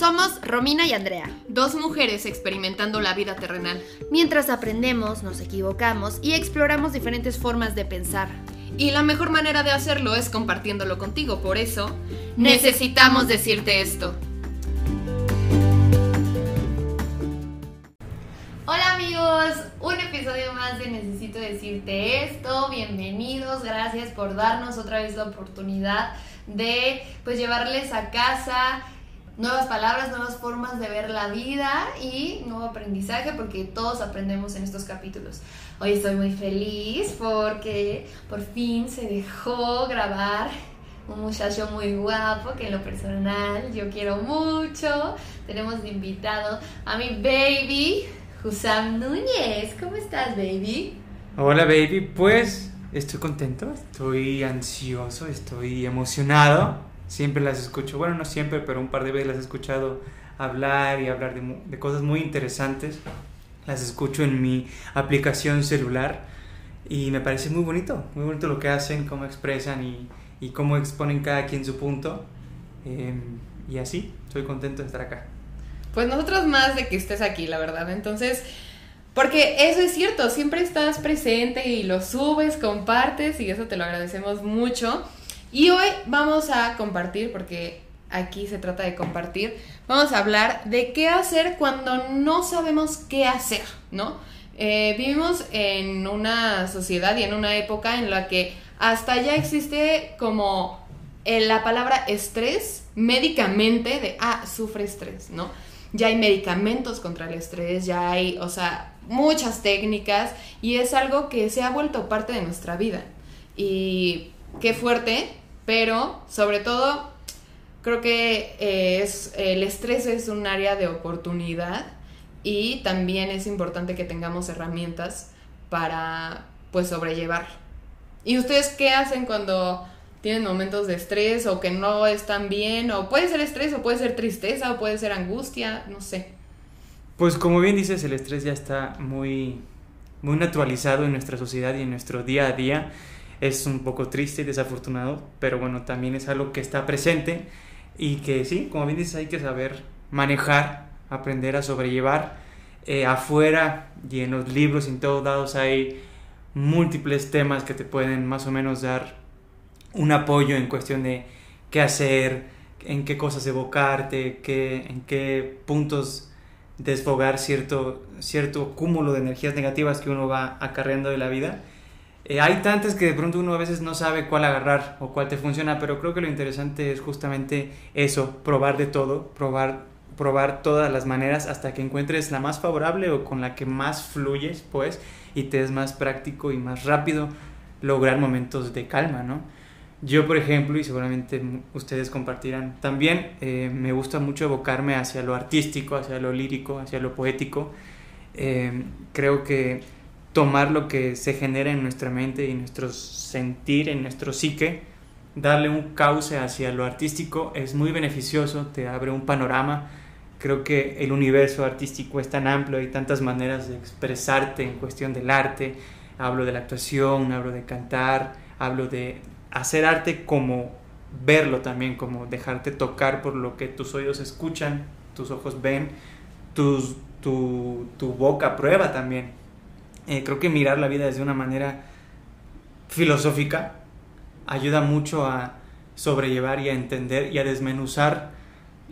Somos Romina y Andrea. Dos mujeres experimentando la vida terrenal. Mientras aprendemos, nos equivocamos y exploramos diferentes formas de pensar. Y la mejor manera de hacerlo es compartiéndolo contigo. Por eso, necesitamos decirte esto. Hola amigos, un episodio más de Necesito decirte esto. Bienvenidos, gracias por darnos otra vez la oportunidad de pues llevarles a casa nuevas palabras, nuevas formas de ver la vida y nuevo aprendizaje porque todos aprendemos en estos capítulos. Hoy estoy muy feliz porque por fin se dejó grabar un muchacho muy guapo que en lo personal yo quiero mucho. Tenemos de invitado a mi baby, Husam Núñez. ¿Cómo estás, baby? Hola, baby. Pues estoy contento, estoy ansioso, estoy emocionado siempre las escucho, bueno, no siempre, pero un par de veces las he escuchado hablar y hablar de, cosas muy interesantes. Las escucho en mi aplicación celular y me parece muy bonito, muy bonito lo que hacen, cómo expresan y, y cómo exponen cada quien su punto. Em, y así, estoy contento de estar acá. Pues nosotros más de que estés aquí, la verdad. Entonces, porque eso es cierto, siempre estás presente y lo subes, compartes y eso te lo agradecemos mucho. Y hoy vamos a compartir, porque aquí se trata de compartir, vamos a hablar de qué hacer cuando no sabemos qué hacer, ¿no? Eh, vivimos en una sociedad y en una época en la que hasta ya existe como eh, la palabra estrés médicamente de, ah, sufre estrés, ¿no? Ya hay medicamentos contra el estrés, ya hay, o sea, muchas técnicas y es algo que se ha vuelto parte de nuestra vida. Y qué fuerte pero sobre todo creo que eh, es, el estrés es un área de oportunidad y también es importante que tengamos herramientas para pues sobrellevar. ¿Y ustedes qué hacen cuando tienen momentos de estrés o que no están bien? O puede ser estrés o puede ser tristeza o puede ser angustia, no sé. Pues como bien dices, el estrés ya está muy, muy naturalizado en nuestra sociedad y en nuestro día a día es un poco triste y desafortunado, pero bueno, también es algo que está presente y que sí, como bien dices, hay que saber manejar, aprender a sobrellevar. Eh, afuera y en los libros y en todos lados hay múltiples temas que te pueden más o menos dar un apoyo en cuestión de qué hacer, en qué cosas evocarte, qué, en qué puntos desfogar cierto, cierto cúmulo de energías negativas que uno va acarreando de la vida. Eh, hay tantas que de pronto uno a veces no sabe cuál agarrar o cuál te funciona, pero creo que lo interesante es justamente eso, probar de todo, probar, probar todas las maneras hasta que encuentres la más favorable o con la que más fluyes, pues, y te es más práctico y más rápido lograr momentos de calma, ¿no? Yo, por ejemplo, y seguramente ustedes compartirán, también eh, me gusta mucho evocarme hacia lo artístico, hacia lo lírico, hacia lo poético. Eh, creo que tomar lo que se genera en nuestra mente y nuestro sentir, en nuestro psique, darle un cauce hacia lo artístico es muy beneficioso, te abre un panorama. Creo que el universo artístico es tan amplio, hay tantas maneras de expresarte en cuestión del arte. Hablo de la actuación, hablo de cantar, hablo de hacer arte como verlo también, como dejarte tocar por lo que tus oídos escuchan, tus ojos ven, tus, tu, tu boca prueba también eh, creo que mirar la vida desde una manera filosófica ayuda mucho a sobrellevar y a entender y a desmenuzar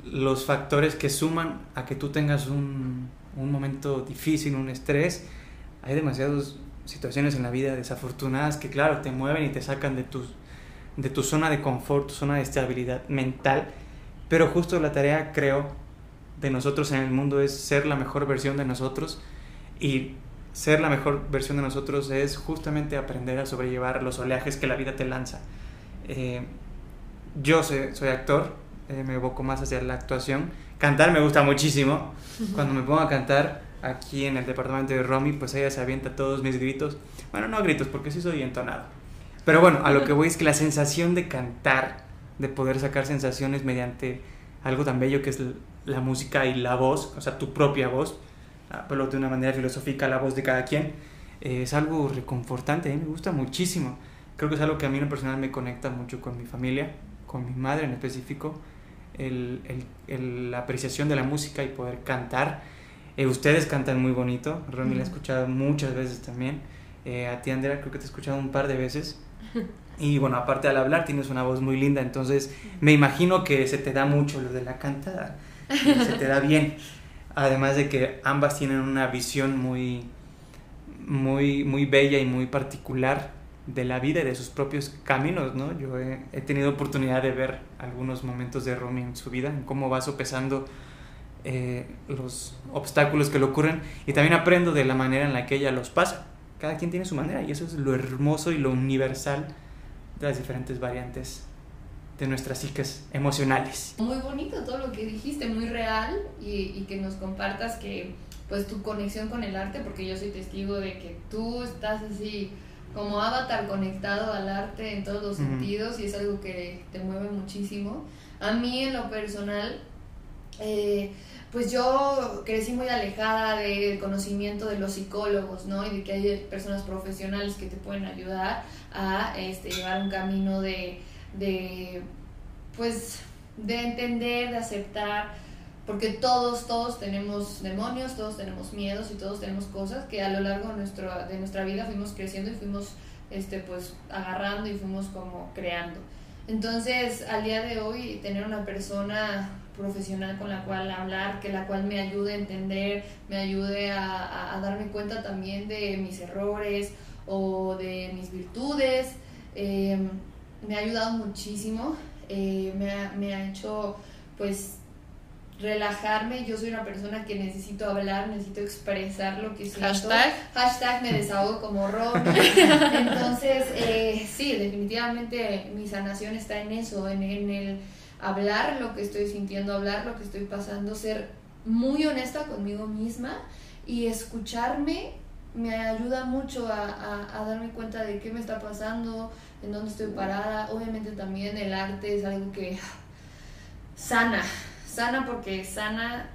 los factores que suman a que tú tengas un, un momento difícil, un estrés. Hay demasiadas situaciones en la vida desafortunadas que, claro, te mueven y te sacan de tu, de tu zona de confort, tu zona de estabilidad mental. Pero justo la tarea, creo, de nosotros en el mundo es ser la mejor versión de nosotros y ser la mejor versión de nosotros es justamente aprender a sobrellevar los oleajes que la vida te lanza. Eh, yo soy, soy actor, eh, me evoco más hacia la actuación. Cantar me gusta muchísimo. Cuando me pongo a cantar aquí en el departamento de Romy, pues ella se avienta todos mis gritos. Bueno, no gritos, porque sí soy entonado. Pero bueno, a lo que voy es que la sensación de cantar, de poder sacar sensaciones mediante algo tan bello que es la música y la voz, o sea, tu propia voz, pero de una manera filosófica la voz de cada quien, eh, es algo reconfortante, me gusta muchísimo. Creo que es algo que a mí en lo personal me conecta mucho con mi familia, con mi madre en específico. la apreciación de la música y poder cantar. Eh, ustedes cantan muy bonito, Romy la he escuchado muchas veces también. Eh, a ti, Andrea, creo que te he escuchado un par de veces. Y bueno, aparte al hablar tienes una voz muy linda, entonces me imagino que se te da mucho lo de la cantada, se te da bien. Además de que ambas tienen una visión muy, muy, muy bella y muy particular de la vida y de sus propios caminos, ¿no? Yo he, tenido oportunidad de ver algunos momentos de Romy en su vida, en cómo va sopesando eh, los obstáculos que le ocurren y también aprendo de la manera en la que ella los pasa. Cada quien tiene su manera y eso es lo hermoso y lo universal de las diferentes variantes de nuestras psiques emocionales. Muy bonito todo lo que dijiste, muy real y, y que nos compartas que pues tu conexión con el arte, porque yo soy testigo de que tú estás así como avatar conectado al arte en todos los sentidos y es algo que te mueve muchísimo. A mí en lo personal, eh, pues yo crecí muy alejada del conocimiento de los psicólogos, ¿no? Y de que hay personas profesionales que te pueden ayudar a este, llevar un camino de, de, pues, de entender, de aceptar porque todos, todos tenemos demonios, todos tenemos miedos y todos tenemos cosas que a lo largo de, nuestro, de nuestra vida fuimos creciendo y fuimos este, pues, agarrando y fuimos como creando. Entonces, al día de hoy, tener una persona profesional con la cual hablar, que la cual me ayude a entender, me ayude a, darme cuenta también de mis errores o de mis virtudes, eh, me ha ayudado muchísimo, eh, me, ha, me ha hecho pues relajarme. Yo soy una persona que necesito hablar, necesito expresar lo que siento. Hashtag. Hashtag me desahogo como Ron. Entonces, eh, sí, definitivamente mi sanación está en eso, en, en, el hablar lo que estoy sintiendo, hablar lo que estoy pasando, ser muy honesta conmigo misma y escucharme me ayuda mucho a, a, a darme cuenta de qué me está pasando, en dónde estoy parada. Obviamente también el arte es algo que sana, sana porque sana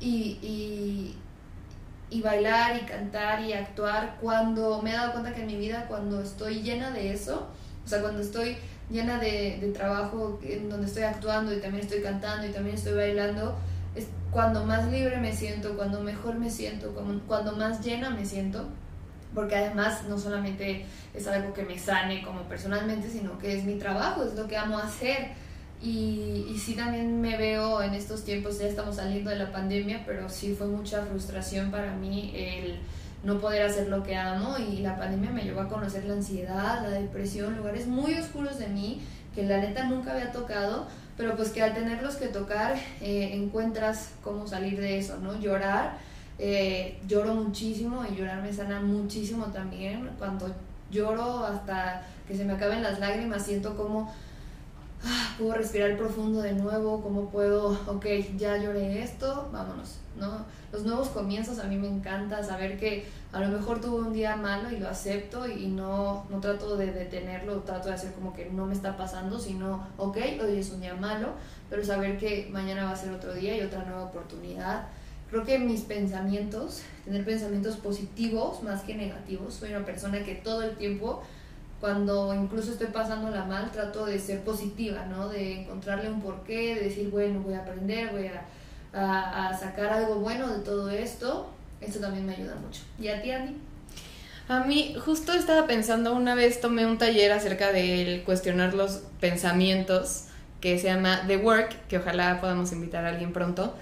y, y, bailar y cantar y actuar cuando me he dado cuenta que en mi vida cuando estoy llena de eso, o sea, cuando estoy llena de, trabajo en donde estoy actuando y también estoy cantando y también estoy bailando, es cuando más libre me siento, cuando mejor me siento, cuando más llena me siento porque además no solamente es algo que me sane como personalmente, sino que es mi trabajo, es lo que amo hacer y, y, sí también me veo en estos tiempos, ya estamos saliendo de la pandemia, pero sí fue mucha frustración para mí el no poder hacer lo que amo y la pandemia me llevó a conocer la ansiedad, la depresión, lugares muy oscuros de mí que la neta nunca había tocado, pero pues que al tenerlos que tocar eh, encuentras cómo salir de eso, ¿no? Llorar, eh, lloro muchísimo y llorar me sana muchísimo también, cuando lloro hasta que se me acaben las lágrimas siento como ah, puedo respirar profundo de nuevo, cómo puedo, ok, ya lloré esto, vámonos, ¿no? Los nuevos comienzos a mí me encanta saber que a lo mejor tuve un día malo y lo acepto y no, no trato de detenerlo, trato de hacer como que no me está pasando, sino, ok, hoy es un día malo, pero saber que mañana va a ser otro día y otra nueva oportunidad. Creo que mis pensamientos, tener pensamientos positivos más que negativos, soy una persona que todo el tiempo cuando incluso estoy pasándola mal, trato de ser positiva, ¿no? De encontrarle un porqué, de decir, bueno, voy a aprender, voy a, a, sacar algo bueno de todo esto. Eso también me ayuda mucho. ¿Y a ti, Andy? A mí, justo estaba pensando, una vez tomé un taller acerca de cuestionar los pensamientos, que se llama The Work, que ojalá podamos invitar a alguien pronto,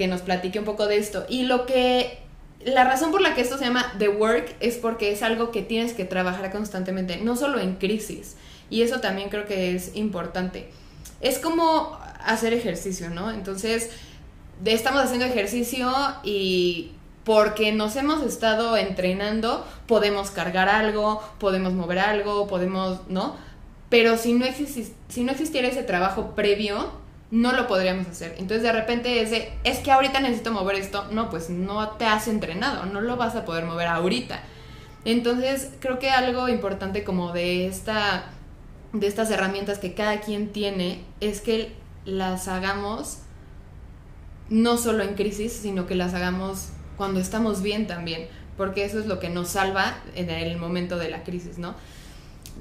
que nos platique un poco de esto. Y lo que la razón por la que esto se llama The Work es porque es algo que tienes que trabajar constantemente, no solo en crisis. Y eso también creo que es importante. Es como hacer ejercicio, ¿no? Entonces, estamos haciendo ejercicio y porque nos hemos estado entrenando, podemos cargar algo, podemos mover algo, podemos, ¿no? Pero si no, si no existiera ese trabajo previo, no lo podríamos hacer. Entonces de repente es de, es que ahorita necesito mover esto. No, pues no te has entrenado, no lo vas a poder mover ahorita. Entonces creo que algo importante como de esta de estas herramientas que cada quien tiene es que las hagamos no solo en crisis, sino que las hagamos cuando estamos bien también, porque eso es lo que nos salva en el momento de la crisis, ¿no?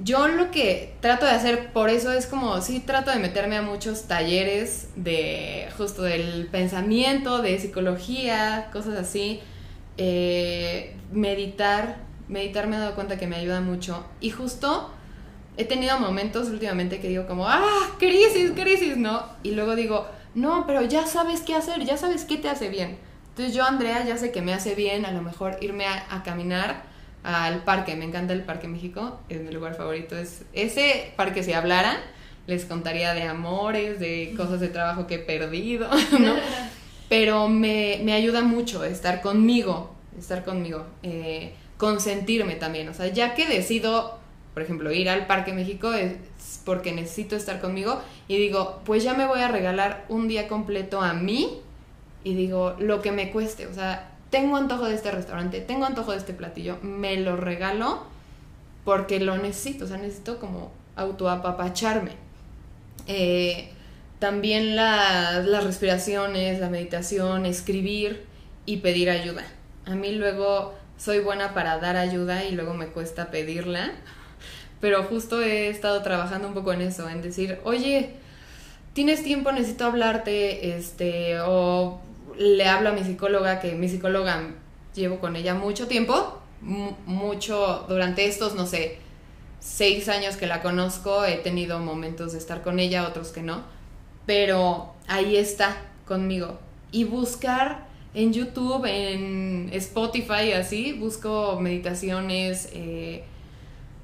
Yo lo que trato de hacer, por eso es como, sí trato de meterme a muchos talleres de justo del pensamiento, de psicología, cosas así. Eh, meditar, meditar me he dado cuenta que me ayuda mucho. Y justo he tenido momentos últimamente que digo como, ah, crisis, crisis, ¿no? Y luego digo, no, pero ya sabes qué hacer, ya sabes qué te hace bien. Entonces yo, Andrea, ya sé que me hace bien a lo mejor irme a caminar al parque. Me encanta el Parque México, es mi lugar favorito. Es ese parque, si hablaran, les contaría de amores, de cosas de trabajo que he perdido, ¿no? Pero me, me ayuda mucho estar conmigo, estar conmigo, eh, consentirme también. O sea, ya que decido, por ejemplo, ir al Parque México es porque necesito estar conmigo y digo, pues ya me voy a regalar un día completo a mí y digo, lo que me cueste, o sea, tengo antojo de este restaurante, tengo antojo de este platillo, me lo regalo porque lo necesito, o sea, necesito como autoapapacharme. Eh, también las respiraciones, la meditación, escribir y pedir ayuda. A mí luego soy buena para dar ayuda y luego me cuesta pedirla, pero justo he estado trabajando un poco en eso, en decir, oye, tienes tiempo, necesito hablarte, este, o le hablo a mi psicóloga, que mi psicóloga llevo con ella mucho tiempo, mucho, durante estos, no sé, seis años que la conozco, he tenido momentos de estar con ella, otros que no, pero ahí está conmigo. Y buscar en YouTube, en Spotify, así, busco meditaciones, eh,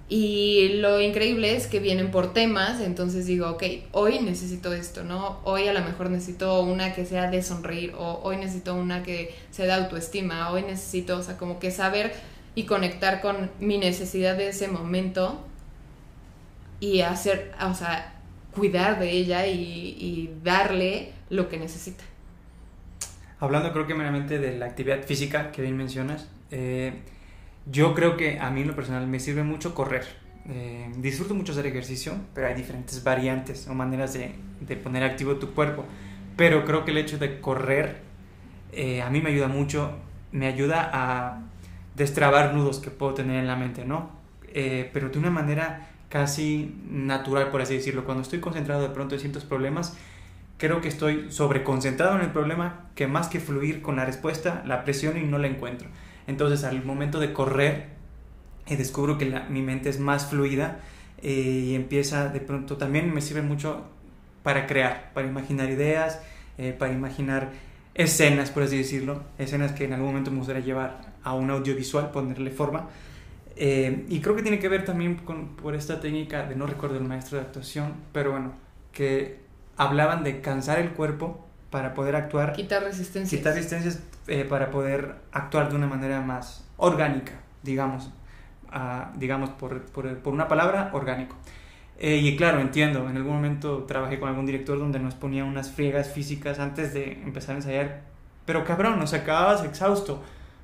y lo increíble es que vienen por temas, entonces digo, ok, hoy necesito esto, ¿no? Hoy a lo mejor necesito una que sea de sonreír, o hoy necesito una que sea de autoestima, hoy necesito, o sea, como que saber y conectar con mi necesidad de ese momento y hacer, o sea, cuidar de ella y, darle lo que necesita. Hablando creo que meramente de la actividad física que bien mencionas, eh, yo creo que a mí en lo personal me sirve mucho correr. Eh, disfruto mucho hacer ejercicio, pero hay diferentes variantes o maneras de, de poner activo tu cuerpo. Pero creo que el hecho de correr eh, a mí me ayuda mucho, me ayuda a destrabar nudos que puedo tener en la mente, ¿no? Eh, pero de una manera casi natural, por así decirlo. Cuando estoy concentrado de pronto en ciertos problemas, creo que estoy sobreconcentrado en el problema, que más que fluir con la respuesta, la presiono y no la encuentro. Entonces al momento de correr, eh, descubro que mi mente es más fluida eh, y empieza de pronto, también me sirve mucho para crear, para imaginar ideas, eh, para imaginar escenas, por así decirlo, escenas que en algún momento me gustaría llevar a un audiovisual, ponerle forma. y creo que tiene que ver también con, por esta técnica de no recuerdo el maestro de actuación, pero bueno, que hablaban de cansar el cuerpo para poder actuar. Quitar resistencias. Quitar resistencias eh, para poder actuar de una manera más orgánica, digamos. digamos, por, por, por, una palabra, orgánico. Eh, y claro, entiendo, en algún momento trabajé con algún director donde nos ponía unas friegas físicas antes de empezar a ensayar. Pero cabrón, nos acababas exhausto.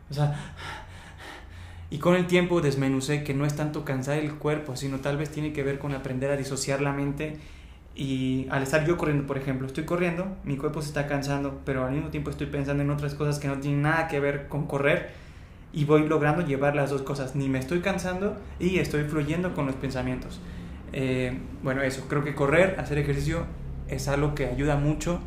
O sea, y con el tiempo desmenucé que no es tanto cansar el cuerpo, sino tal vez tiene que ver con aprender a disociar la mente y al estar yo corriendo, por ejemplo, estoy corriendo, mi cuerpo se está cansando, pero al mismo tiempo estoy pensando en otras cosas que no tienen nada que ver con correr y voy logrando llevar las dos cosas. Ni me estoy cansando y estoy fluyendo con los pensamientos. Eh, bueno, eso, creo que correr, hacer ejercicio es algo que ayuda mucho.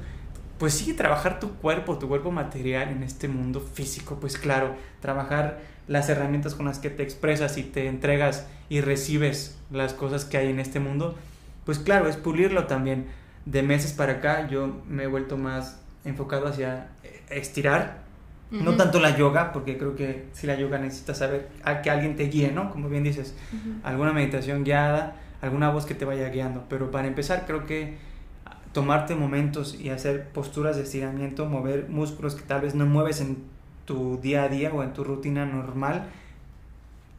Pues sí, trabajar tu cuerpo, tu cuerpo material en este mundo físico, pues claro, trabajar las herramientas con las que te expresas y te entregas y recibes las cosas que hay en este mundo pues claro, es pulirlo también. De meses para acá yo me he vuelto más enfocado hacia eh, estirar, no tanto la yoga, porque creo que si la yoga necesita saber a que alguien te guíe, ¿no? Como bien dices, alguna meditación guiada, alguna voz que te vaya guiando. Pero para empezar, creo que tomarte momentos y hacer posturas de estiramiento, mover músculos que tal vez no mueves en tu día a día o en tu rutina normal,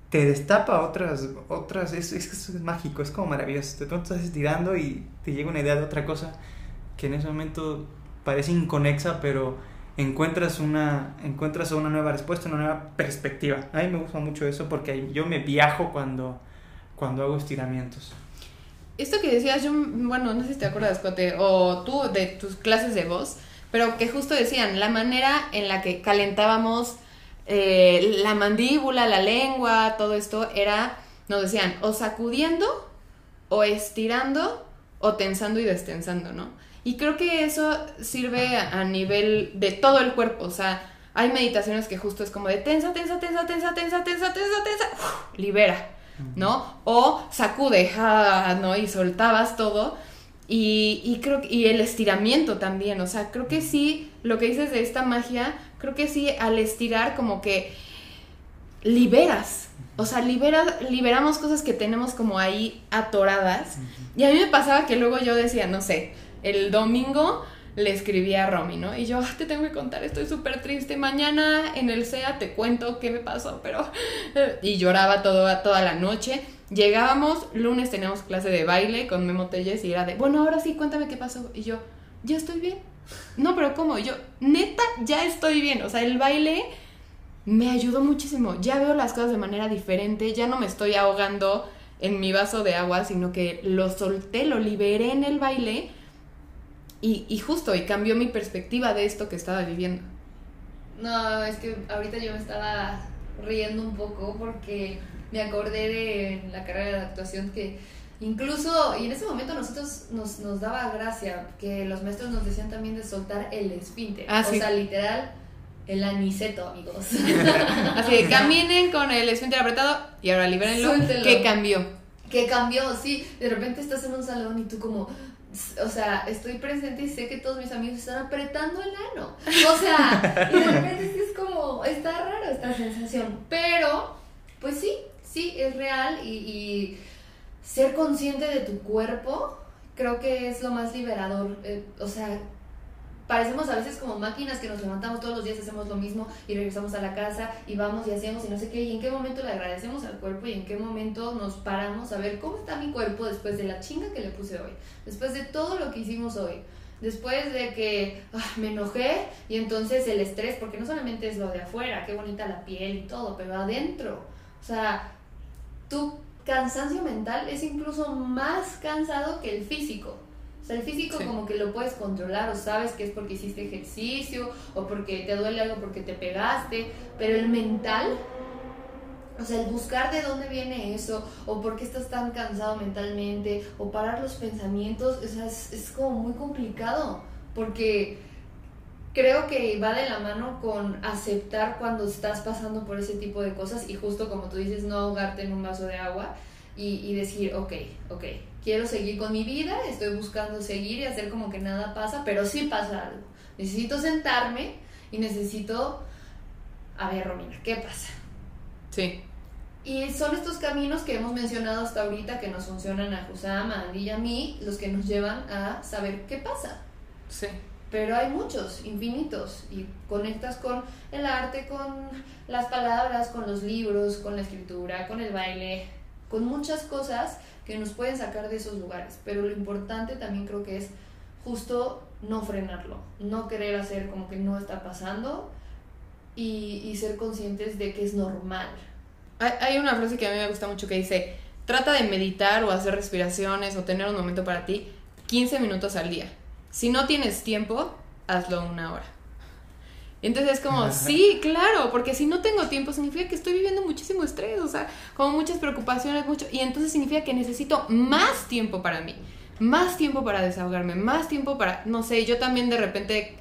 te destapa otras, otras, es, es, mágico, es como maravilloso. De pronto estás estirando y te llega una idea de otra cosa que en ese momento parece inconexa, pero encuentras una, encuentras una nueva respuesta, una nueva perspectiva. A mí me gusta mucho eso porque yo me viajo cuando, cuando hago estiramientos. Esto que decías, yo, bueno, no sé si te acuerdas, Cote, o tú de tus clases de voz, pero que justo decían la manera en la que calentábamos eh, la mandíbula, la lengua, todo esto era nos decían o sacudiendo o estirando o tensando y destensando, ¿no? Y creo que eso sirve a, nivel de todo el cuerpo, o sea, hay meditaciones que justo es como de tensa, tensa, tensa, tensa, tensa, tensa, tensa, tensa, uf, libera, ¿no? O sacude, ah, ¿no? Y soltabas todo. Y, y creo y el estiramiento también, o sea, creo que sí, lo que dices de esta magia, creo que sí, al estirar como que liberas, o sea, libera, liberamos cosas que tenemos como ahí atoradas. Y a mí me pasaba que luego yo decía, no sé, el domingo le escribí a Romy, ¿no? Y yo, "Ah, te tengo que contar, estoy súper triste. Mañana en el SEA te cuento qué me pasó, pero... Y lloraba todo, toda la noche. Llegábamos, lunes teníamos clase de baile con Memo Telles y era de, bueno, ahora sí, cuéntame qué pasó. Y yo, ya estoy bien. No, pero ¿cómo? Yo, neta, ya estoy bien. O sea, el baile me ayudó muchísimo. Ya veo las cosas de manera diferente, ya no me estoy ahogando en mi vaso de agua, sino que lo solté, lo liberé en el baile y, y justo, y cambió mi perspectiva de esto que estaba viviendo. No, es que ahorita yo me estaba riendo un poco porque me acordé de la carrera de actuación que incluso, y en ese momento nosotros nos, nos daba gracia que los maestros nos decían también de soltar el esfínter. Ah, o sí. sea, literal, el aniceto, amigos. Así que caminen con el esfínter apretado y ahora libérenlo. Suéltenlo. ¿Qué cambió? que cambió, sí. De repente estás en un salón y tú como, o sea, estoy presente y sé que todos mis amigos están apretando el ano. O sea, y de repente sí es como, está raro esta sensación. Pero, pues sí, sí, es real y, y ser consciente de tu cuerpo creo que es lo más liberador. Eh, o sea, parecemos a veces como máquinas que nos levantamos todos los días, hacemos lo mismo y regresamos a la casa y vamos y hacemos y no sé qué, y en qué momento le agradecemos al cuerpo y en qué momento nos paramos a ver cómo está mi cuerpo después de la chinga que le puse hoy, después de todo lo que hicimos hoy. Después de que ah, me enojé y entonces el estrés, porque no solamente es lo de afuera, qué bonita la piel y todo, pero adentro. O sea, tu cansancio mental es incluso más cansado que el físico. O sea, el físico Sí. como que lo puedes controlar o sabes que es porque hiciste ejercicio o porque te duele algo porque te pegaste, pero el mental, o sea, el buscar de dónde viene eso o por qué estás tan cansado mentalmente o parar los pensamientos, o sea, es, es como muy complicado porque creo que va de la mano con aceptar cuando estás pasando por ese tipo de cosas y justo como tú dices, no ahogarte en un vaso de agua y, y decir, ok, ok, quiero seguir con mi vida, estoy buscando seguir y hacer como que nada pasa, pero sí pasa algo. Necesito sentarme y necesito, a ver, Romina, ¿qué pasa? Sí. Y son estos caminos que hemos mencionado hasta ahorita que nos funcionan a Husam, a Andy y a mí, los que nos llevan a saber qué pasa Sí. Pero hay muchos, infinitos, y conectas con el arte, con las palabras, con los libros, con la escritura, con el baile, con muchas cosas que nos pueden sacar de esos lugares, pero lo importante también creo que es justo no frenarlo, no querer hacer como que no está pasando y, ser conscientes de que es normal. Hay una frase que a mí me gusta mucho que dice, trata de meditar o hacer respiraciones o tener un momento para ti 15 minutos al día. Si no tienes tiempo, hazlo una hora. Entonces es como, sí, claro, porque si no tengo tiempo significa que estoy viviendo muchísimo estrés, o sea, como muchas preocupaciones, mucho, y entonces significa que necesito más tiempo para mí, más tiempo para desahogarme, más tiempo para, no sé, yo también de repente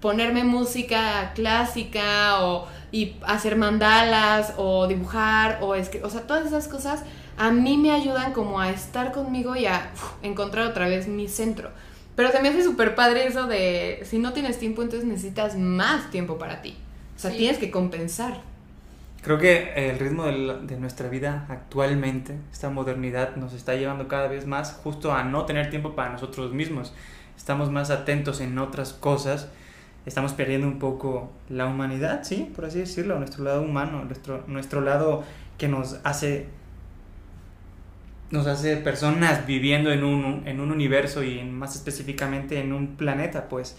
ponerme música clásica o y hacer mandalas o dibujar o escribir, o sea, todas esas cosas a mí me ayudan como a estar conmigo y a uf, encontrar otra vez mi centro. Pero se me hace súper padre eso de si no tienes tiempo, entonces necesitas más tiempo para ti. O sea, Sí. tienes que compensar. Creo que el ritmo de, la- de nuestra vida actualmente, esta modernidad, nos está llevando cada vez más justo a no tener tiempo para nosotros mismos. Estamos más atentos en otras cosas, estamos perdiendo un poco la humanidad, sí, por así decirlo, nuestro lado humano, nuestro, nuestro lado que nos hace nos hace personas viviendo en un, en un universo y más específicamente en un planeta, pues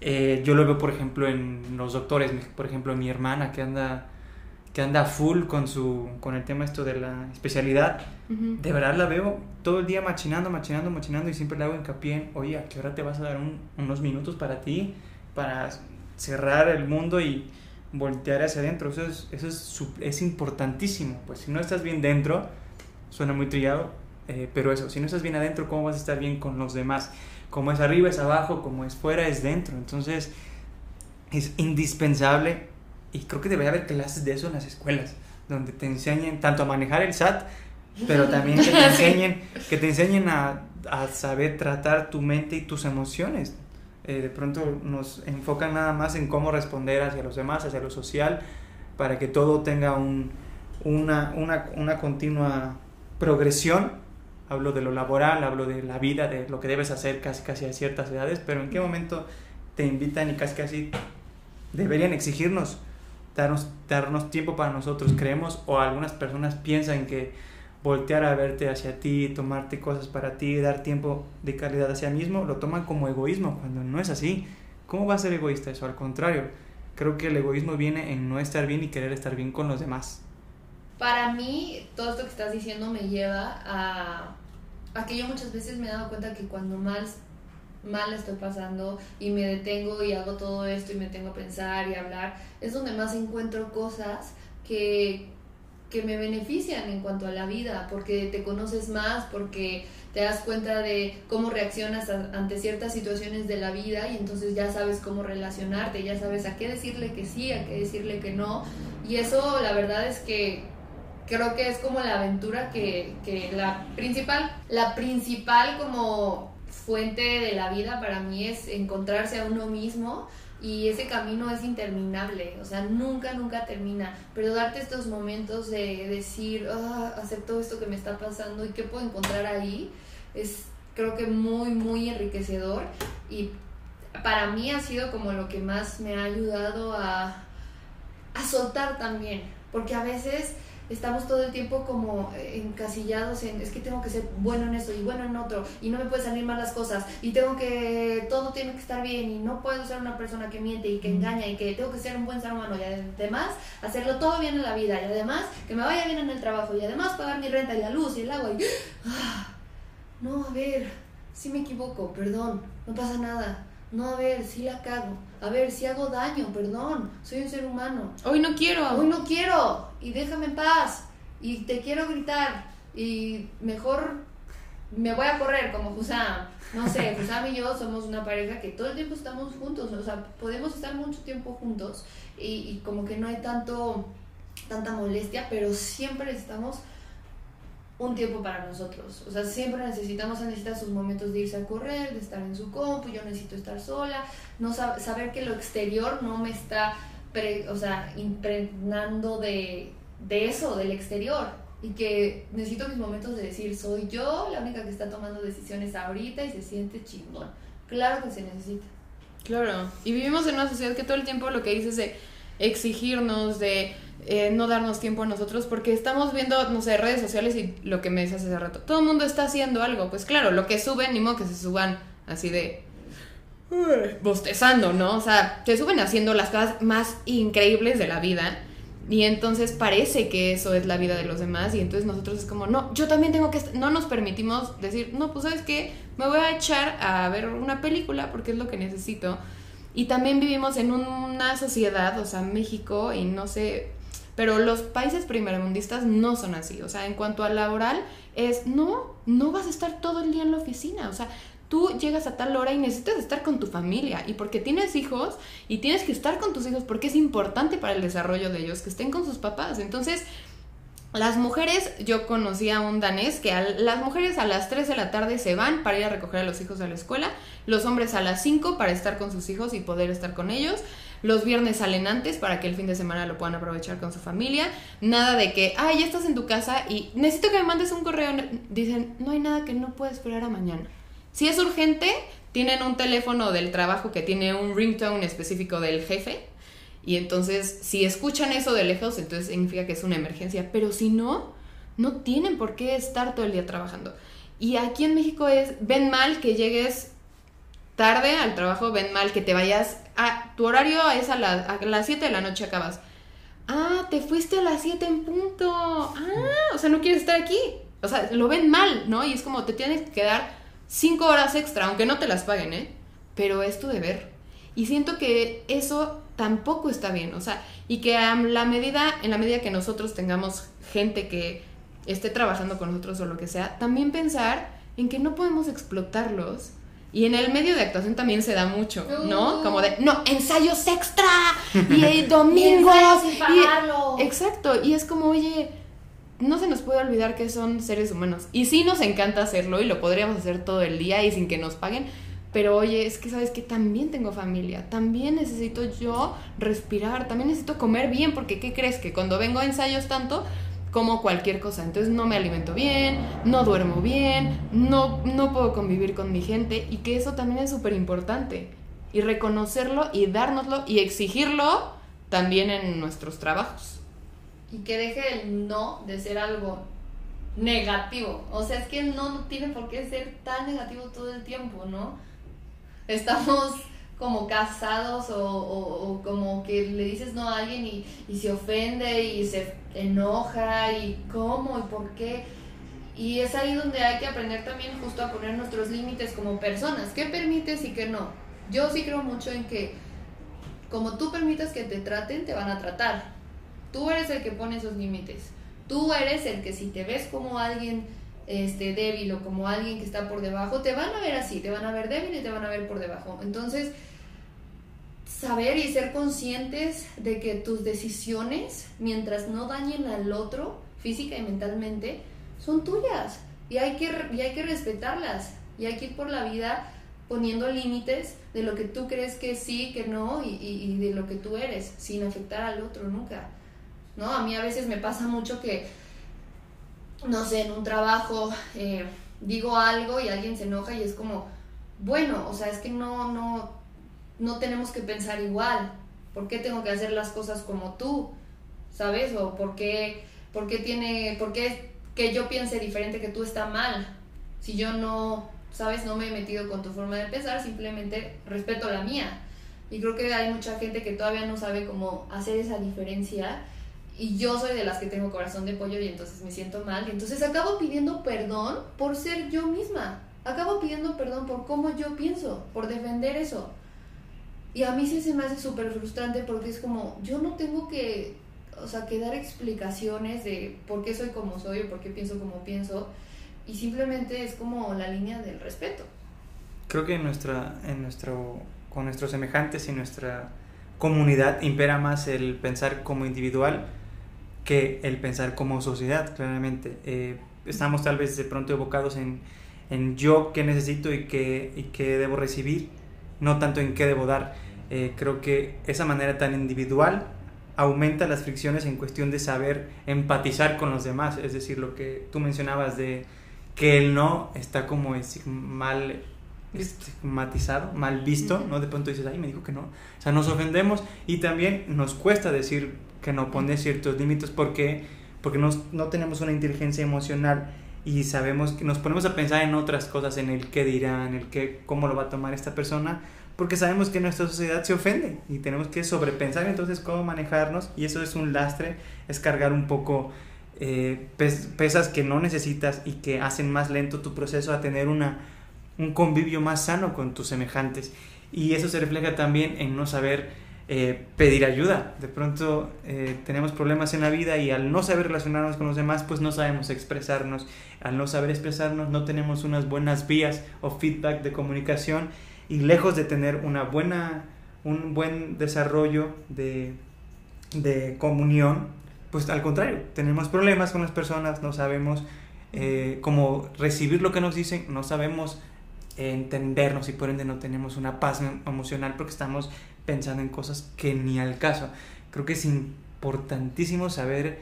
eh, yo lo veo por ejemplo en los doctores, por ejemplo mi hermana que anda que anda full con su con el tema esto de la especialidad, Ujú. de verdad la veo todo el día machinando, machinando, machinando y siempre le hago hincapié en, oye, ¿a qué hora te vas a dar un- unos minutos para ti, para cerrar el mundo y voltear hacia adentro? Eso es, eso es, es importantísimo, pues si no estás bien dentro, suena muy trillado, eh, pero eso, si no estás bien adentro, ¿cómo vas a estar bien con los demás? Como es arriba es abajo, como es fuera es dentro. Entonces es indispensable y creo que debería haber clases de eso en las escuelas, donde te enseñen tanto a manejar el SAT, pero también que te enseñen, que te enseñen a, a saber tratar tu mente y tus emociones. Eh, de pronto nos enfocan nada más en cómo responder hacia los demás, hacia lo social, para que todo tenga un, una, una, una continua progresión. Hablo de lo laboral, hablo de la vida, de lo que debes hacer casi, casi a ciertas edades, pero en qué momento te invitan y casi, casi deberían exigirnos darnos, darnos tiempo para nosotros, creemos, o algunas personas piensan que voltear a verte hacia ti, tomarte cosas para ti, dar tiempo de calidad hacia mismo, lo toman como egoísmo, cuando no es así. ¿Cómo va a ser egoísta eso? Al contrario, creo que el egoísmo viene en no estar bien y querer estar bien con los demás. Para mí, todo esto que estás diciendo me lleva a, a que yo muchas veces me he dado cuenta que cuando más mal estoy pasando y me detengo y hago todo esto y me tengo a pensar y hablar, es donde más encuentro cosas que, que me benefician en cuanto a la vida, porque te conoces más, porque te das cuenta de cómo reaccionas ante ciertas situaciones de la vida y entonces ya sabes cómo relacionarte, ya sabes a qué decirle que sí, a qué decirle que no. Y eso la verdad es que creo que es como la aventura que, que la principal, la principal como fuente de la vida para mí es encontrarse a uno mismo y ese camino es interminable, o sea, nunca, nunca termina, pero darte estos momentos de decir, ah, acepto esto que me está pasando y qué puedo encontrar ahí, es creo que muy, muy enriquecedor y para mí ha sido como lo que más me ha ayudado a, a soltar también, porque a veces estamos todo el tiempo como eh, encasillados en es que tengo que ser bueno en eso y bueno en otro y no me puede salir mal las cosas y tengo que todo tiene que estar bien y no puedo ser una persona que miente y que engaña y que tengo que ser un buen ser humano y además hacerlo todo bien en la vida y además que me vaya bien en el trabajo y además pagar mi renta y la luz y el agua y ah, no a ver si me equivoco perdón no pasa nada no, a ver, si la cago. A ver, si hago daño, perdón. Soy un ser humano. Hoy no quiero. Hoy no quiero. Y déjame en paz. Y te quiero gritar. Y mejor me voy a correr como Husam. No sé, Husam y yo somos una pareja que todo el tiempo estamos juntos. O sea, podemos estar mucho tiempo juntos. Y, y como que no hay tanto tanta molestia, pero siempre estamos un tiempo para nosotros. O sea, siempre necesitamos, necesita sus momentos de irse a correr, de estar en su compu, yo necesito estar sola, no saber que lo exterior no me está, o sea, impregnando de, de eso, del exterior. Y que necesito mis momentos de decir, soy yo la única que está tomando decisiones ahorita y se siente chingón. Claro que se necesita. Claro, y vivimos en una sociedad que todo el tiempo lo que dice es de exigirnos, de eh, no darnos tiempo a nosotros porque estamos viendo, no sé, redes sociales y lo que me decías hace rato, todo el mundo está haciendo algo, pues claro, lo que suben, ni modo que se suban así de bostezando, ¿no? O sea, se suben haciendo las cosas más increíbles de la vida y entonces parece que eso es la vida de los demás y entonces nosotros es como, no, yo también tengo que, no nos permitimos decir, no, pues sabes qué, me voy a echar a ver una película porque es lo que necesito. Y también vivimos en una sociedad, o sea, México y no sé, pero los países primermundistas no son así. O sea, en cuanto a laboral, es no, no vas a estar todo el día en la oficina. O sea, tú llegas a tal hora y necesitas estar con tu familia. Y porque tienes hijos y tienes que estar con tus hijos porque es importante para el desarrollo de ellos que estén con sus papás. Entonces, las mujeres, yo conocí a un danés que las mujeres a las 3 de la tarde se van para ir a recoger a los hijos a la escuela, los hombres a las 5 para estar con sus hijos y poder estar con ellos. Los viernes salen antes para que el fin de semana lo puedan aprovechar con su familia. Nada de que, ay, ya estás en tu casa y necesito que me mandes un correo. Dicen, no hay nada que no pueda esperar a mañana. Si es urgente, tienen un teléfono del trabajo que tiene un ringtone específico del jefe. Y entonces, si escuchan eso de lejos, entonces significa que es una emergencia. Pero si no, no tienen por qué estar todo el día trabajando. Y aquí en México es, ven mal que llegues tarde al trabajo, ven mal que te vayas a tu horario es a, a las 7 de la noche acabas. Ah, te fuiste a las 7 en punto. Ah, o sea, no quieres estar aquí. O sea, lo ven mal, ¿no? Y es como te tienes que dar 5 horas extra, aunque no te las paguen, ¿eh? Pero es tu deber. Y siento que eso tampoco está bien, o sea, y que a la medida, en la medida que nosotros tengamos gente que esté trabajando con nosotros o lo que sea, también pensar en que no podemos explotarlos. Y en el medio de actuación también se da mucho, ¿no? Uh. Como de, no, ensayos extra y el domingo. y- exacto, y es como, oye, no se nos puede olvidar que son seres humanos. Y sí nos encanta hacerlo y lo podríamos hacer todo el día y sin que nos paguen. Pero oye, es que sabes que también tengo familia, también necesito yo respirar, también necesito comer bien, porque ¿qué crees? Que cuando vengo a ensayos tanto, como cualquier cosa. Entonces no me alimento bien, no duermo bien, no, no puedo convivir con mi gente y que eso también es súper importante. Y reconocerlo y dárnoslo y exigirlo también en nuestros trabajos. Y que deje el no de ser algo negativo. O sea, es que no tiene por qué ser tan negativo todo el tiempo, ¿no? Estamos como casados o, o- como que le dices no a alguien y, y se ofende y se enoja y cómo y por qué. Y es ahí donde hay que aprender también justo a poner nuestros límites como personas. ¿Qué permites y qué no? Yo sí creo mucho en que como tú permitas que te traten, te van a tratar. Tú eres el que pone esos límites. Tú eres el que si te ves como alguien este, débil o como alguien que está por debajo, te van a ver así, te van a ver débil y te van a ver por debajo. Entonces, saber y ser conscientes de que tus decisiones, mientras no dañen al otro física y mentalmente, son tuyas y hay que, y hay que respetarlas y hay que ir por la vida poniendo límites de lo que tú crees que sí, que no y, y- y de lo que tú eres, sin afectar al otro nunca. ¿No? A mí a veces me pasa mucho que, no sé, en un trabajo eh, digo algo y alguien se enoja y es como, bueno, o sea, es que no, no, no tenemos que pensar igual. ¿Por qué tengo que hacer las cosas como tú? ¿Sabes? O por qué, por qué tiene, por qué que yo piense diferente que tú está mal. Si yo no, ¿sabes? No me he metido con tu forma de pensar, simplemente respeto la mía. Y creo que hay mucha gente que todavía no sabe cómo hacer esa diferencia. Y yo soy de las que tengo corazón de pollo y entonces me siento mal. Y entonces acabo pidiendo perdón por ser yo misma. Acabo pidiendo perdón por cómo yo pienso, por defender eso. Y a mí sí se me hace súper frustrante porque es como, yo no tengo que, o sea, que dar explicaciones de por qué soy como soy o por qué pienso como pienso. Y simplemente es como la línea del respeto. Creo que en nuestra, en nuestro, con nuestros semejantes y nuestra comunidad impera más el pensar como individual que el pensar como sociedad, claramente. Eh, estamos tal vez de pronto evocados en, en yo qué necesito y qué, y qué debo recibir, no tanto en qué debo dar. Eh, creo que esa manera tan individual aumenta las fricciones en cuestión de saber empatizar con los demás, es decir, lo que tú mencionabas de que el no está como mal estigmatizado, mal visto. ¿no? De pronto dices, ay, me dijo que no. O sea, nos ofendemos y también nos cuesta decir que no, poner ciertos límites porque, porque nos- no tenemos una inteligencia emocional y sabemos que nos ponemos a pensar en otras cosas, en el qué dirán, el qué, cómo lo va a tomar esta persona, porque sabemos que nuestra sociedad se ofende y tenemos que sobrepensar entonces cómo manejarnos y eso es un lastre, es cargar un poco eh, pes- pesas que no necesitas y que hacen más lento tu proceso a tener una, un convivio más sano con tus semejantes. Y eso se refleja también en no saber eh, pedir ayuda. De pronto eh, tenemos problemas en la vida y al no saber relacionarnos con los demás, pues no sabemos expresarnos. Al no saber expresarnos, no tenemos unas buenas vías o feedback de comunicación y lejos de tener una buena, un buen desarrollo de, de comunión, pues al contrario, tenemos problemas con las personas, no sabemos eh, cómo recibir lo que nos dicen, no sabemos entendernos y por ende no tenemos una paz em- emocional porque estamos pensando en cosas que ni al caso. Creo que es importantísimo saber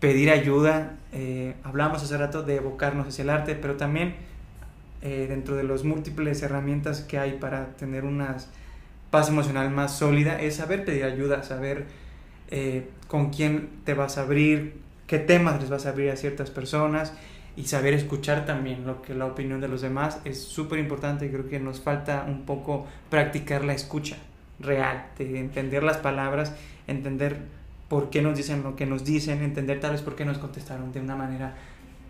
pedir ayuda. Eh, hablábamos hace rato de evocarnos hacia el arte, pero también eh, dentro de las múltiples herramientas que hay para tener una paz emocional más sólida es saber pedir ayuda, saber eh, con quién te vas a abrir, qué temas les vas a abrir a ciertas personas y saber escuchar también lo que la opinión de los demás es súper importante y creo que nos falta un poco practicar la escucha real, de entender las palabras, entender por qué nos dicen lo que nos dicen, entender tal vez por qué nos contestaron de una manera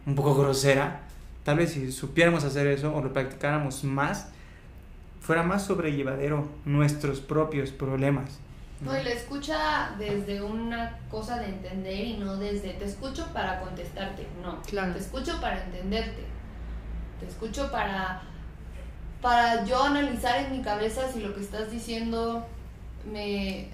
un poco grosera. Tal vez si supiéramos hacer eso o lo practicáramos más, fuera más sobrellevadero nuestros propios problemas. No, y la escucha desde una cosa de entender y no desde te escucho para contestarte. No, Claro. te escucho para entenderte. Te escucho para para yo analizar en mi cabeza si lo que estás diciendo me,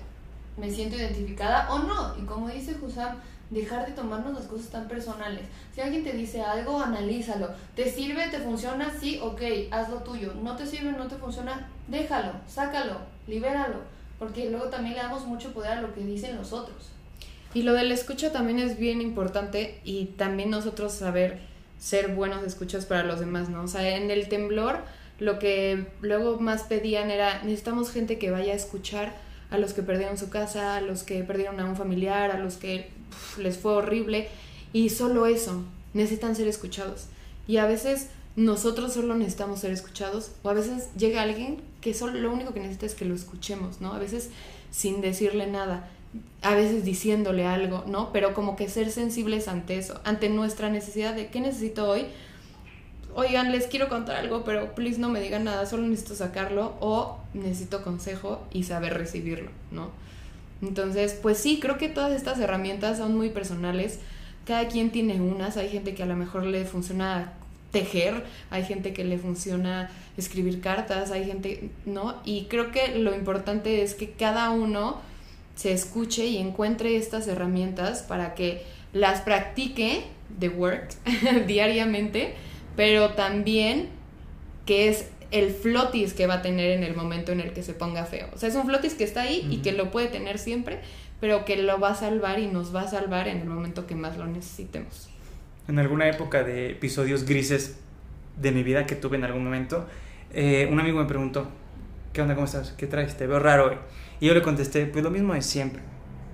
me siento identificada o no. Y como dice Husam, dejar de tomarnos las cosas tan personales. Si alguien te dice algo, analízalo. ¿Te sirve? ¿Te funciona? Sí, ok, haz lo tuyo. ¿No te sirve? ¿No te funciona? Déjalo, sácalo, libéralo. Porque luego también le damos mucho poder a lo que dicen los otros. Y lo del escucha también es bien importante y también nosotros saber ser buenos escuchas para los demás, ¿no? O sea, en el temblor lo que luego más pedían era necesitamos gente que vaya a escuchar a los que perdieron su casa, a los que perdieron a un familiar, a los que les fue horrible y solo eso, necesitan ser escuchados. Y a veces nosotros solo necesitamos ser escuchados o a veces llega alguien que solo lo único que necesita es que lo escuchemos, ¿no? A veces sin decirle nada, a veces diciéndole algo, ¿no? Pero como que ser sensibles ante eso, ante nuestra necesidad de qué necesito hoy. Oigan, les quiero contar algo, pero please no me digan nada, solo necesito sacarlo o necesito consejo y saber recibirlo, ¿no? Entonces, pues sí, creo que todas estas herramientas son muy personales. Cada quien tiene unas, hay gente que a lo mejor le funciona tejer, hay gente que le funciona escribir cartas, hay gente, ¿no? Y creo que lo importante es que cada uno se escuche y encuentre estas herramientas para que las practique de work diariamente, pero también que es el flotis que va a tener en el momento en el que se ponga feo. O sea, es un flotis que está ahí y Ujú. que lo puede tener siempre, pero que lo va a salvar y nos va a salvar en el momento que más lo necesitemos. En alguna época de episodios grises de mi vida que tuve en algún momento, eh, un amigo me preguntó, ¿qué onda? ¿Cómo estás? ¿Qué traes? Te veo raro hoy. Y yo le contesté, pues lo mismo de siempre,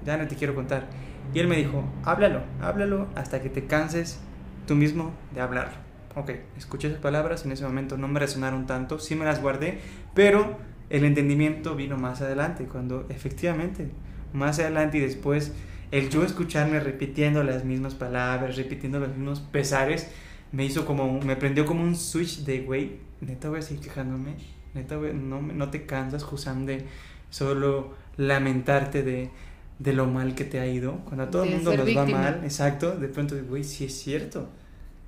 ya no te quiero contar. Y él me dijo, háblalo, háblalo hasta que te canses tú mismo de hablarlo. Ok, escuché esas palabras, en ese momento no me resonaron tanto, sí me las guardé, pero el entendimiento vino más adelante, cuando efectivamente, más adelante y después, el yo escucharme repitiendo las mismas palabras, repitiendo los mismos pesares, me hizo como, un- me prendió como un switch de, güey, neta voy a seguir quejándome, neta, güey, no, no te cansas, Jusam, de solo lamentarte de, de lo mal que te ha ido, cuando a todo el mundo nos va mal, exacto, de pronto, güey, sí es cierto,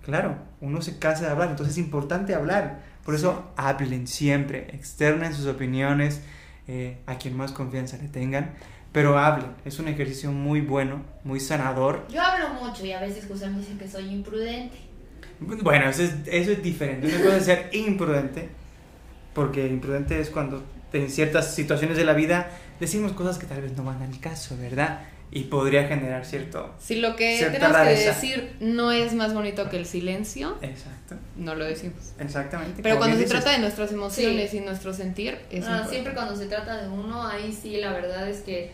claro, uno se cansa de hablar, entonces es importante hablar, por eso hablen siempre, externen sus opiniones eh, a quien más confianza le tengan, pero hablen, es un ejercicio muy bueno, muy sanador, Yo hablo mucho y a veces José me dice que soy imprudente. Bueno, eso es, eso es diferente. Una cosa es ser imprudente, porque imprudente es cuando en ciertas situaciones de la vida decimos cosas que tal vez no van al caso, ¿verdad? Y podría generar cierto... Si lo que tenemos que decir no es más bonito que el silencio, Exacto, no lo decimos. exactamente. Pero cuando se dices. trata de nuestras emociones y nuestro sentir, es Ah, siempre cuando se trata de uno, ahí sí la verdad es que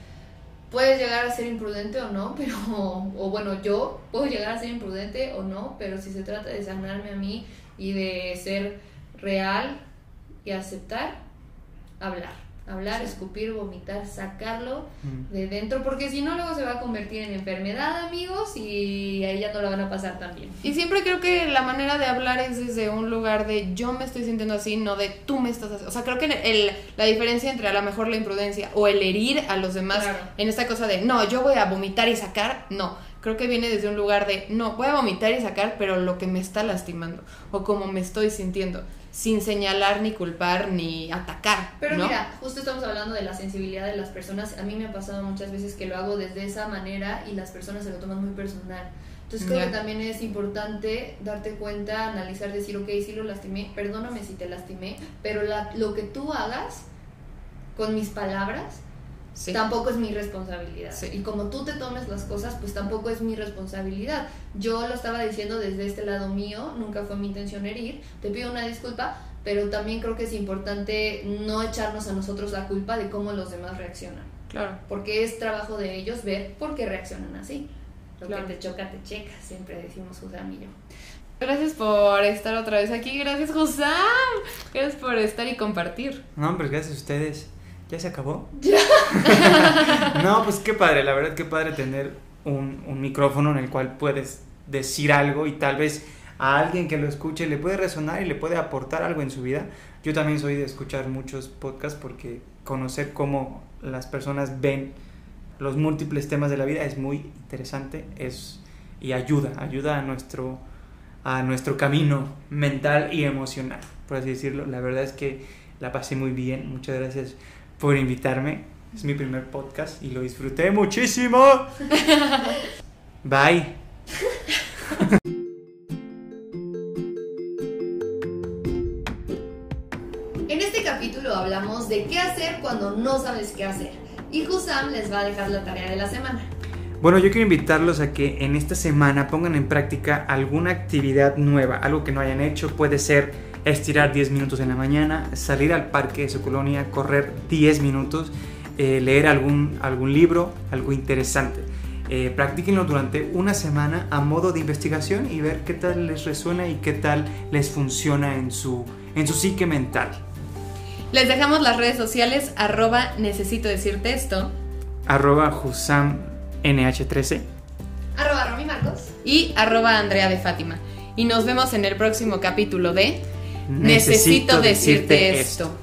puedes llegar a ser imprudente o no, pero, o bueno, yo puedo llegar a ser imprudente o no, pero si se trata de sanarme a mí y de ser real y aceptar, hablar. Hablar, escupir, vomitar, sacarlo Mm. de dentro, porque si no luego se va a convertir en enfermedad, amigos, y ahí ya no la van a pasar tan bien. Y siempre creo que la manera de hablar es desde un lugar de yo me estoy sintiendo así, no de tú me estás haciendo. O sea, creo que el- la diferencia entre a lo mejor la imprudencia o el herir a los demás Claro. en esta cosa de no, yo voy a vomitar y sacar, no. Creo que viene desde un lugar de no, voy a vomitar y sacar, pero lo que me está lastimando o como me estoy sintiendo, sin señalar ni culpar ni atacar. Pero ¿no? mira, justo estamos hablando de la sensibilidad de las personas. A mí me ha pasado muchas veces que lo hago desde esa manera y las personas se lo toman muy personal. Entonces creo Ya. que también es importante darte cuenta, analizar, decir, ok, sí lo lastimé, perdóname si te lastimé, pero la- lo que tú hagas con mis palabras Sí. tampoco es mi responsabilidad. Sí. Y como tú te tomes las cosas, pues tampoco es mi responsabilidad. Yo lo estaba diciendo desde este lado mío, nunca fue mi intención herir, te pido una disculpa, pero también creo que es importante no echarnos a nosotros la culpa de cómo los demás reaccionan, Claro. porque es trabajo de ellos ver por qué reaccionan así. Lo Claro. que te choca, te checa, siempre decimos José y yo. Gracias por estar otra vez aquí. Gracias, Josam. Gracias por estar y compartir. No, pues gracias a ustedes. ¿Ya se acabó? no, pues qué padre, la verdad qué padre tener un, un micrófono en el cual puedes decir algo y tal vez a alguien que lo escuche le puede resonar y le puede aportar algo en su vida. Yo también soy de escuchar muchos podcasts porque conocer cómo las personas ven los múltiples temas de la vida es muy interesante es, y ayuda, ayuda a nuestro, a nuestro camino mental y emocional, por así decirlo. La verdad es que la pasé muy bien. Muchas gracias por invitarme. Es mi primer podcast y lo disfruté muchísimo. Bye. En este capítulo hablamos de qué hacer cuando no sabes qué hacer. Y Husam les va a dejar la tarea de la semana. Bueno, yo quiero invitarlos a que en esta semana pongan en práctica alguna actividad nueva, algo que no hayan hecho. Puede ser estirar 10 minutos en la mañana, salir al parque de su colonia, correr 10 minutos, eh, leer algún, algún libro, algo interesante. Eh, practíquenlo durante una semana a modo de investigación y ver qué tal les resuena y qué tal les funciona en su, en su psique mental. Les dejamos las redes sociales arroba necesito decirte esto Arroba Husam NH13. Arroba Romy Marcos. y arroba Andrea de Fátima. Y nos vemos en el próximo capítulo de Necesito decirte esto.